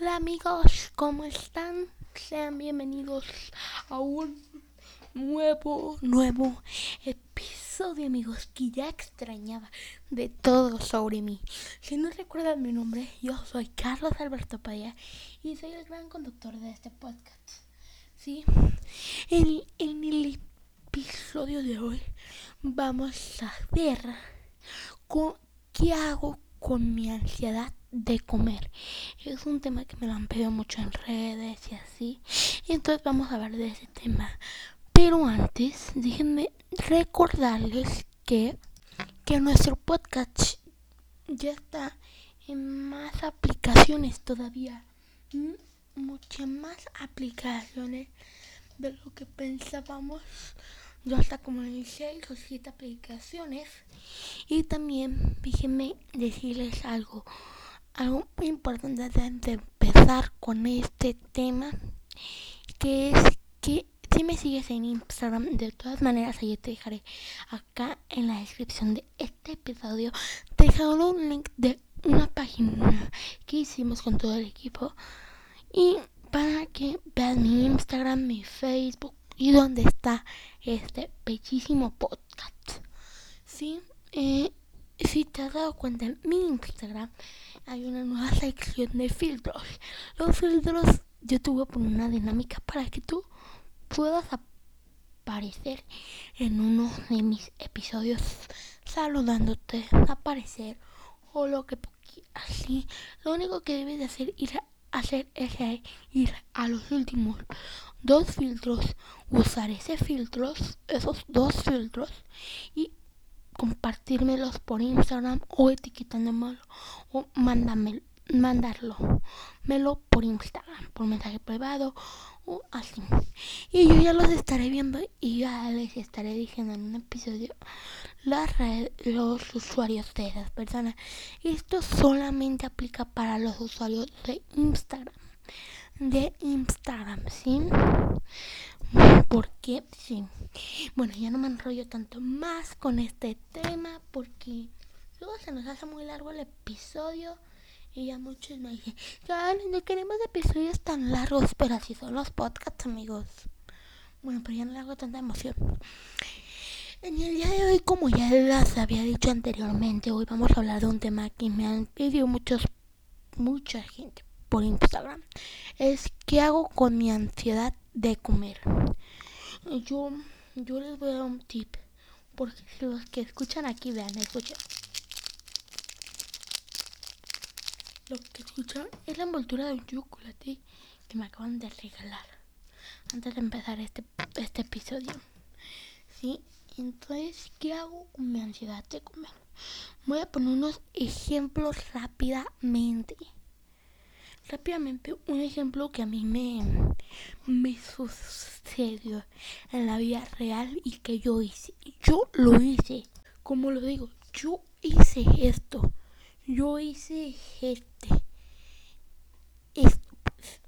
Hola amigos, ¿cómo están? Sean bienvenidos a un nuevo, nuevo episodio amigos que ya extrañaba de todo sobre mí. Si no recuerdan mi nombre, yo soy Carlos Alberto Paya y soy el gran conductor de este podcast. ¿Sí? En, en el episodio de hoy vamos a ver con, qué hago con mi ansiedad de comer. Es un tema que me lo han pedido mucho en redes y así. Entonces vamos a hablar de ese tema. Pero antes, déjenme recordarles que, que nuestro podcast ya está en más aplicaciones todavía. Muchas más aplicaciones de lo que pensábamos. Ya está como en 6 o 7 aplicaciones. Y también déjenme decirles algo algo muy importante antes de empezar con este tema, que es que si me sigues en Instagram, de todas maneras ahí te dejaré acá en la descripción de este episodio, te dejaré un link de una página que hicimos con todo el equipo y para que veas mi Instagram, mi Facebook y dónde está este bellísimo podcast. Sí, eh, si te has dado cuenta en mi Instagram hay una nueva sección de filtros. Los filtros yo a poner una dinámica para que tú puedas aparecer en uno de mis episodios saludándote, aparecer o lo que así. Lo único que debes de hacer ir a hacer es ir a los últimos dos filtros, usar ese filtros, esos dos filtros y compartírmelos por Instagram o etiquetándome o mándame, mandarlo melo por Instagram, por mensaje privado o así. Y yo ya los estaré viendo y ya les estaré diciendo en un episodio las redes, los usuarios de esas personas. Esto solamente aplica para los usuarios de Instagram. De Instagram, ¿sí? Porque sí. Bueno, ya no me enrollo tanto más con este tema porque luego se nos hace muy largo el episodio y ya muchos me dicen, no queremos episodios tan largos, pero así son los podcasts, amigos. Bueno, pero ya no le hago tanta emoción. En el día de hoy, como ya les había dicho anteriormente, hoy vamos a hablar de un tema que me han pedido muchos, mucha gente por Instagram. Es qué hago con mi ansiedad de comer. Yo, yo les voy a dar un tip. Porque si los que escuchan aquí, vean, escuchen. Lo que escuchan es la envoltura de un chocolate que me acaban de regalar. Antes de empezar este, este episodio. ¿Sí? Entonces, ¿qué hago con mi ansiedad de comer? Voy a poner unos ejemplos rápidamente rápidamente un ejemplo que a mí me, me sucedió en la vida real y que yo hice. Yo lo hice. Como lo digo, yo hice esto. Yo hice este. Esto. Pues,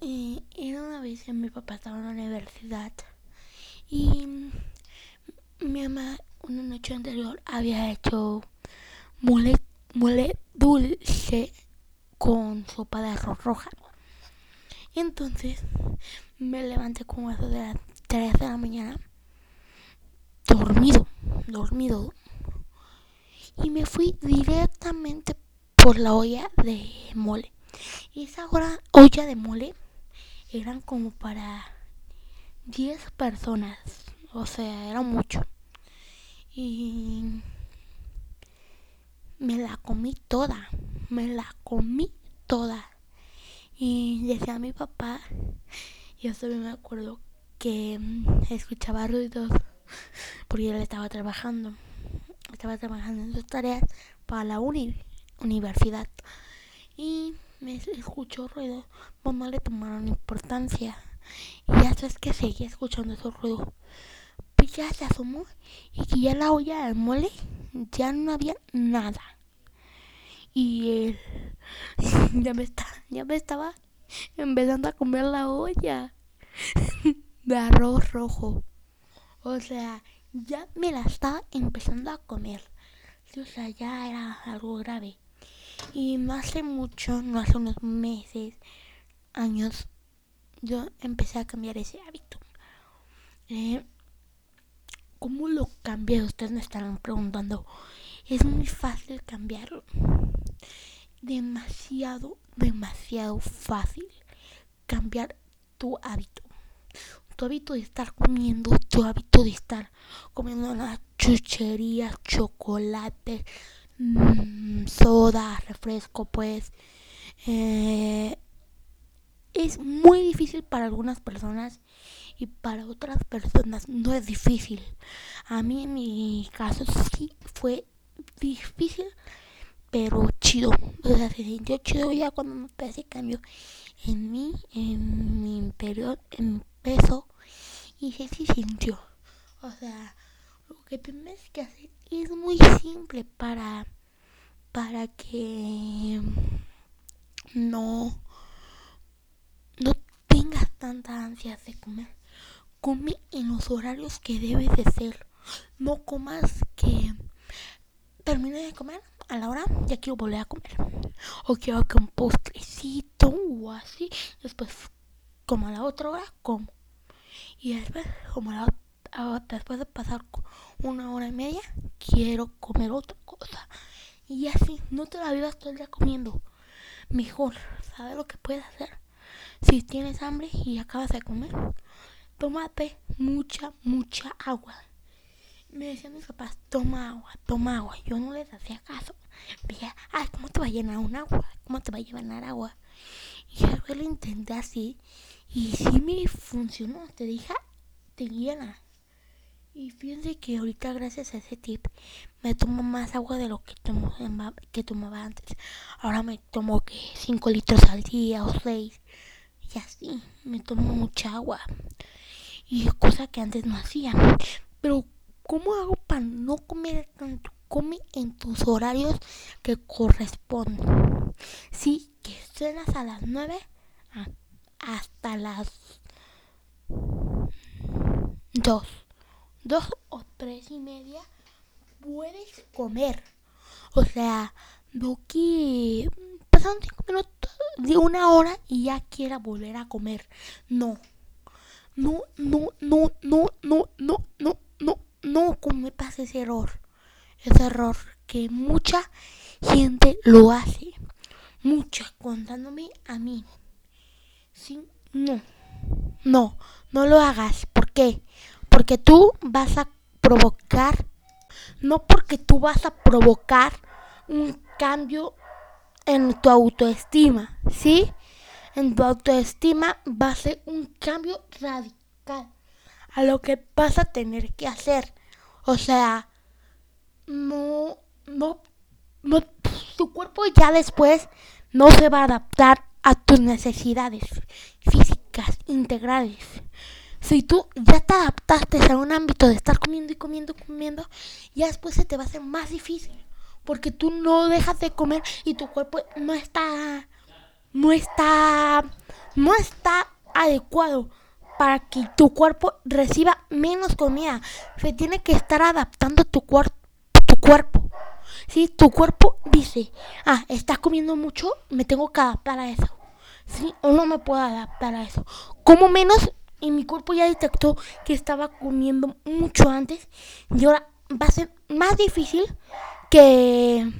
eh, era una vez que mi papá estaba en la universidad y mi mamá una noche anterior había hecho mole, mole dulce con sopa de arroz roja. Entonces me levanté como eso de las 3 de la mañana, dormido, dormido. Y me fui directamente por la olla de mole. Y esa olla de mole eran como para 10 personas. O sea, era mucho. Y me la comí toda me la comí toda. Y decía mi papá, yo solo me acuerdo que mm, escuchaba ruidos porque él estaba trabajando. Estaba trabajando en sus tareas para la universidad. Y me escuchó ruidos, pues no le tomaron importancia. Y ya sabes que seguía escuchando esos ruidos. Ya se asomó y que ya la olla del mole ya no había nada y él ya me está, ya me estaba empezando a comer la olla de arroz rojo. O sea, ya me la estaba empezando a comer. O sea, ya era algo grave. Y no hace mucho, no hace unos meses, años, yo empecé a cambiar ese hábito. Eh, ¿Cómo lo cambié? Ustedes me estarán preguntando. Es muy fácil cambiarlo. Demasiado, demasiado fácil cambiar tu hábito. Tu hábito de estar comiendo, tu hábito de estar comiendo las chucherías, chocolate, mmm, soda, refresco, pues. Eh, es muy difícil para algunas personas y para otras personas no es difícil. A mí en mi caso sí fue difícil, pero chido. O sea, se sintió chido ya cuando me ese cambio en mí, en mi interior, en mi peso y se sí sintió. O sea, lo que tienes que hacer es muy simple para para que no tanta ansia de comer. Come en los horarios que debes de ser. No comas que termine de comer a la hora, ya quiero volver a comer. O quiero que un postrecito o así. Después, como a la otra hora, como. Y después, como a la, después de pasar una hora y media, quiero comer otra cosa. Y así, no te la vivas todo el día comiendo. Mejor, ¿sabes lo que puedes hacer? Si tienes hambre y acabas de comer, tómate mucha, mucha agua. Me decían mis papás, toma agua, toma agua. Yo no les hacía caso. Veía, ay, ¿cómo te va a llenar un agua? ¿Cómo te va a llenar agua? Y yo lo intenté así. Y sí me funcionó. Te deja, te llena. Y fíjense que ahorita gracias a ese tip me tomo más agua de lo que, tomo, que tomaba antes. Ahora me tomo que 5 litros al día o 6. Y así, me tomo mucha agua. Y cosa que antes no hacía. Pero, ¿cómo hago para no comer tanto? Come en tus horarios que corresponden. Sí, que cenas a las 9 hasta las 2. 2 o 3 y media puedes comer. O sea, no que pasan 5 minutos de una hora y ya quiera volver a comer. No. No, no, no, no, no, no, no, no, no cometas ese error. Ese error que mucha gente lo hace. Mucha, contándome a mí. Sí, no. No, no lo hagas. ¿Por qué? Porque tú vas a provocar, no porque tú vas a provocar un cambio en tu autoestima, ¿sí? En tu autoestima va a ser un cambio radical a lo que vas a tener que hacer. O sea, no, no, no, tu cuerpo ya después no se va a adaptar a tus necesidades físicas integrales. Si tú ya te adaptaste a un ámbito de estar comiendo y comiendo y comiendo, ya después se te va a hacer más difícil porque tú no dejas de comer y tu cuerpo no está no está no está adecuado para que tu cuerpo reciba menos comida. Se tiene que estar adaptando tu, cuerpo tu cuerpo. Si tu cuerpo dice, ah, estás comiendo mucho, me tengo que adaptar a eso. ¿Sí? O no me puedo adaptar a eso. Como menos, y mi cuerpo ya detectó que estaba comiendo mucho antes. Y ahora va a ser más difícil que,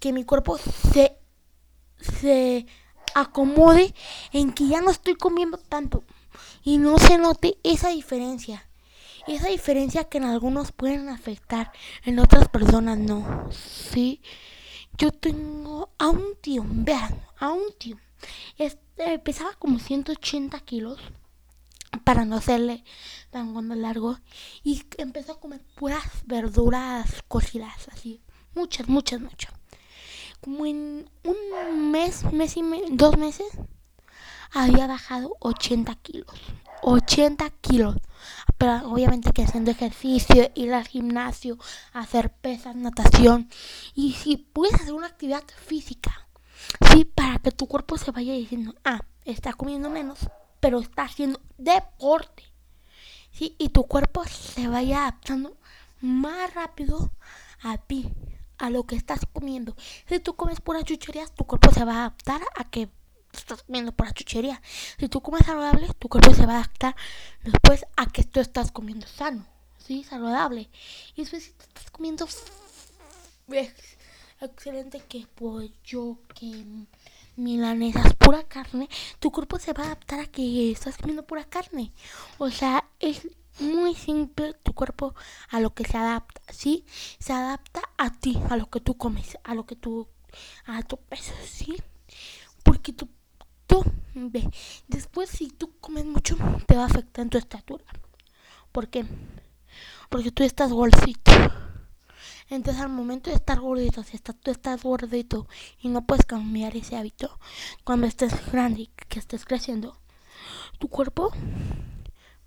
que mi cuerpo se, se acomode en que ya no estoy comiendo tanto y no se note esa diferencia. Esa diferencia que en algunos pueden afectar, en otras personas no. Sí, yo tengo a un tío, vean, a un tío. Este pesaba como 180 kilos para no hacerle tan largo y empezó a comer puras verduras cocidas así muchas, muchas, muchas. Como en un mes, mes y dos meses, había bajado 80 kilos. 80 kilos. Pero obviamente que haciendo ejercicio, ir al gimnasio, hacer pesas, natación. Y si puedes hacer una actividad física, sí, para que tu cuerpo se vaya diciendo, ah, está comiendo menos, pero está haciendo deporte. Sí, y tu cuerpo se vaya adaptando más rápido a ti a lo que estás comiendo. Si tú comes puras chucherías, tu cuerpo se va a adaptar a que estás comiendo pura chuchería. Si tú comes saludable, tu cuerpo se va a adaptar después a que tú estás comiendo sano, ¿sí? Saludable. Y después si tú estás comiendo excelente que pollo, que milanesas, pura carne, tu cuerpo se va a adaptar a que estás comiendo pura carne. O sea, es muy simple tu cuerpo a lo que se adapta, ¿sí? Se adapta a ti, a lo que tú comes, a lo que tú, a tu peso, ¿sí? Porque tú, tú, ve, después si tú comes mucho, te va a afectar en tu estatura. ¿Por qué? Porque tú estás gordito. Entonces al momento de estar gordito, si tú estás gordito y no puedes cambiar ese hábito, cuando estés grande y que estés creciendo, tu cuerpo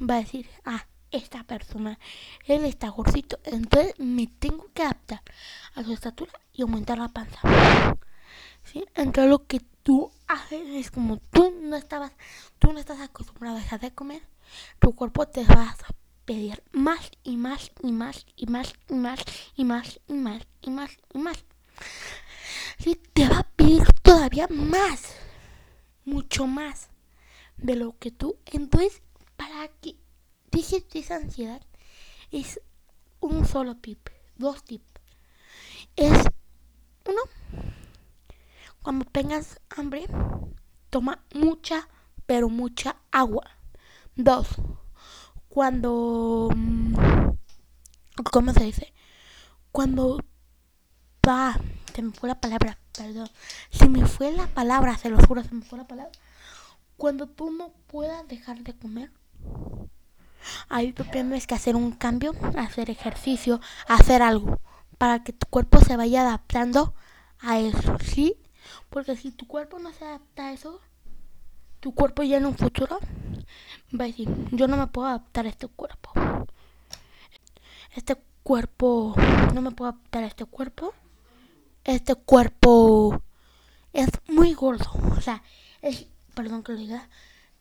va a decir, ah, esta persona, él está gordito, entonces me tengo que adaptar a su estatura y aumentar la panza. ¿Sí? Entonces lo que tú haces es como tú no estabas, tú no estás acostumbrado a dejar de comer, tu cuerpo te va a pedir más y más y más y más y más y más y más y más y más. Sí, te va a pedir todavía más, mucho más de lo que tú. Entonces, para que dejes de esa ansiedad, es un solo tip, dos tips. Es uno, cuando tengas hambre, toma mucha, pero mucha agua. Dos, cuando... Mm, ¿Cómo se dice? Cuando... va se me fue la palabra, perdón. Se me fue la palabra, se lo juro, se me fue la palabra. Cuando tú no puedas dejar de comer, ahí tú tienes que hacer un cambio, hacer ejercicio, hacer algo, para que tu cuerpo se vaya adaptando a eso, ¿sí? Porque si tu cuerpo no se adapta a eso, tu cuerpo ya en un futuro va a decir, yo no me puedo adaptar a este cuerpo. Este cuerpo, no me puedo adaptar a este cuerpo. Este cuerpo es muy gordo. O sea, es, perdón que lo diga,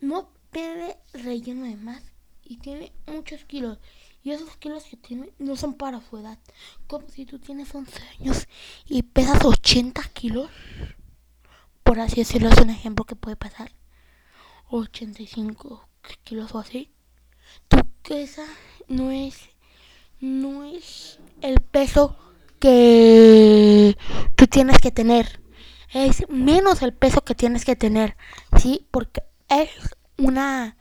no tiene relleno de más y tiene muchos kilos. Y esos kilos que tiene no son para su edad. Como si tú tienes 11 años y pesas 80 kilos. Por así decirlo, es un ejemplo que puede pasar. 85 kilos o así, tu esa no es, no es el peso que tú tienes que tener. Es menos el peso que tienes que tener, ¿sí? Porque es una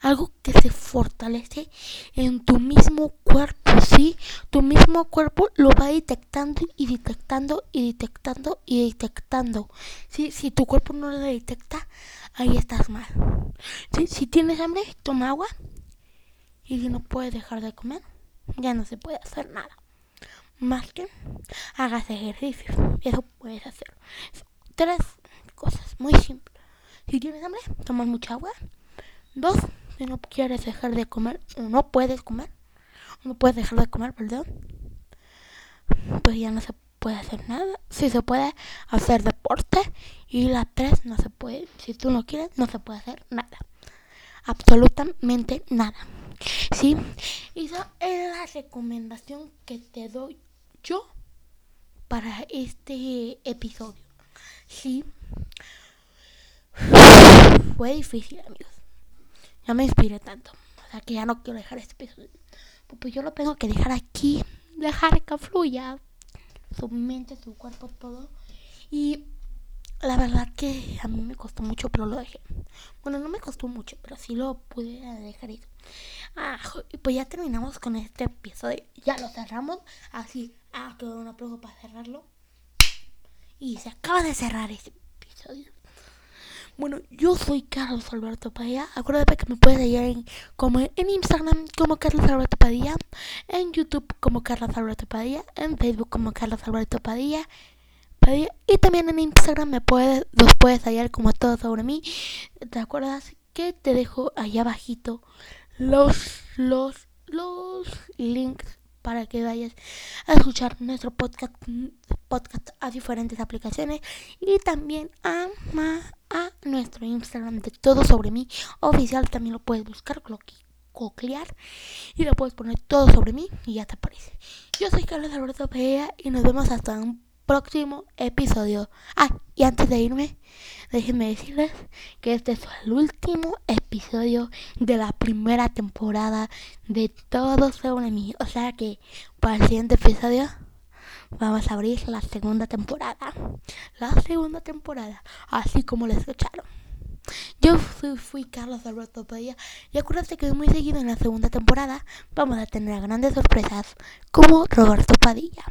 algo que se fortalece en tu mismo cuerpo, ¿sí? Tu mismo cuerpo lo va detectando y detectando y detectando y detectando, ¿sí? Si tu cuerpo no lo detecta, ahí estás mal. ¿Sí? Si tienes hambre, toma agua y si no puedes dejar de comer, ya no se puede hacer nada. Más que hagas ejercicio, eso puedes hacer. Tres cosas muy simples. Si tienes hambre, tomas mucha agua. Dos, si no quieres dejar de comer o no puedes comer, no puedes dejar de comer, perdón, pues ya no se puede hacer nada. Si se puede hacer deporte y la tres no se puede. Si tú no quieres, no se puede hacer nada. Absolutamente nada. ¿Sí? Esa es la recomendación que te doy yo para este episodio. Sí. Fue difícil, amigos ya me inspiré tanto. O sea que ya no quiero dejar este episodio. Pues yo lo tengo que dejar aquí. Dejar que fluya. Su mente, su cuerpo, todo. Y la verdad que a mí me costó mucho, pero lo dejé. Bueno, no me costó mucho, pero sí lo pude dejar ir. Ah, pues ya terminamos con este episodio. Ya lo cerramos. Así. Ah, quedó una prueba para cerrarlo. Y se acaba de cerrar este episodio. Bueno, yo soy Carlos Alberto Padilla. Acuérdate que me puedes hallar en, como en Instagram como Carlos Alberto Padilla, en YouTube como Carlos Alberto Padilla, en Facebook como Carlos Alberto Padilla. Padilla y también en Instagram me puedes, los puedes hallar como todo sobre mí. ¿Te acuerdas que te dejo allá abajito los, los, los links para que vayas a escuchar nuestro podcast, podcast a diferentes aplicaciones y también a, a nuestro Instagram de todo sobre mí oficial también lo puedes buscar coclear y lo puedes poner todo sobre mí y ya te aparece. Yo soy Carlos Alberto Pereira y nos vemos hasta un próximo episodio. Ah, y antes de irme, déjenme decirles que este es el último episodio de la primera temporada de Todo sobre mí. O sea que para el siguiente episodio vamos a abrir la segunda temporada. La segunda temporada, así como lo escucharon. Yo fui, Carlos Alberto Padilla y acuérdate que muy seguido en la segunda temporada vamos a tener grandes sorpresas como Roberto Padilla.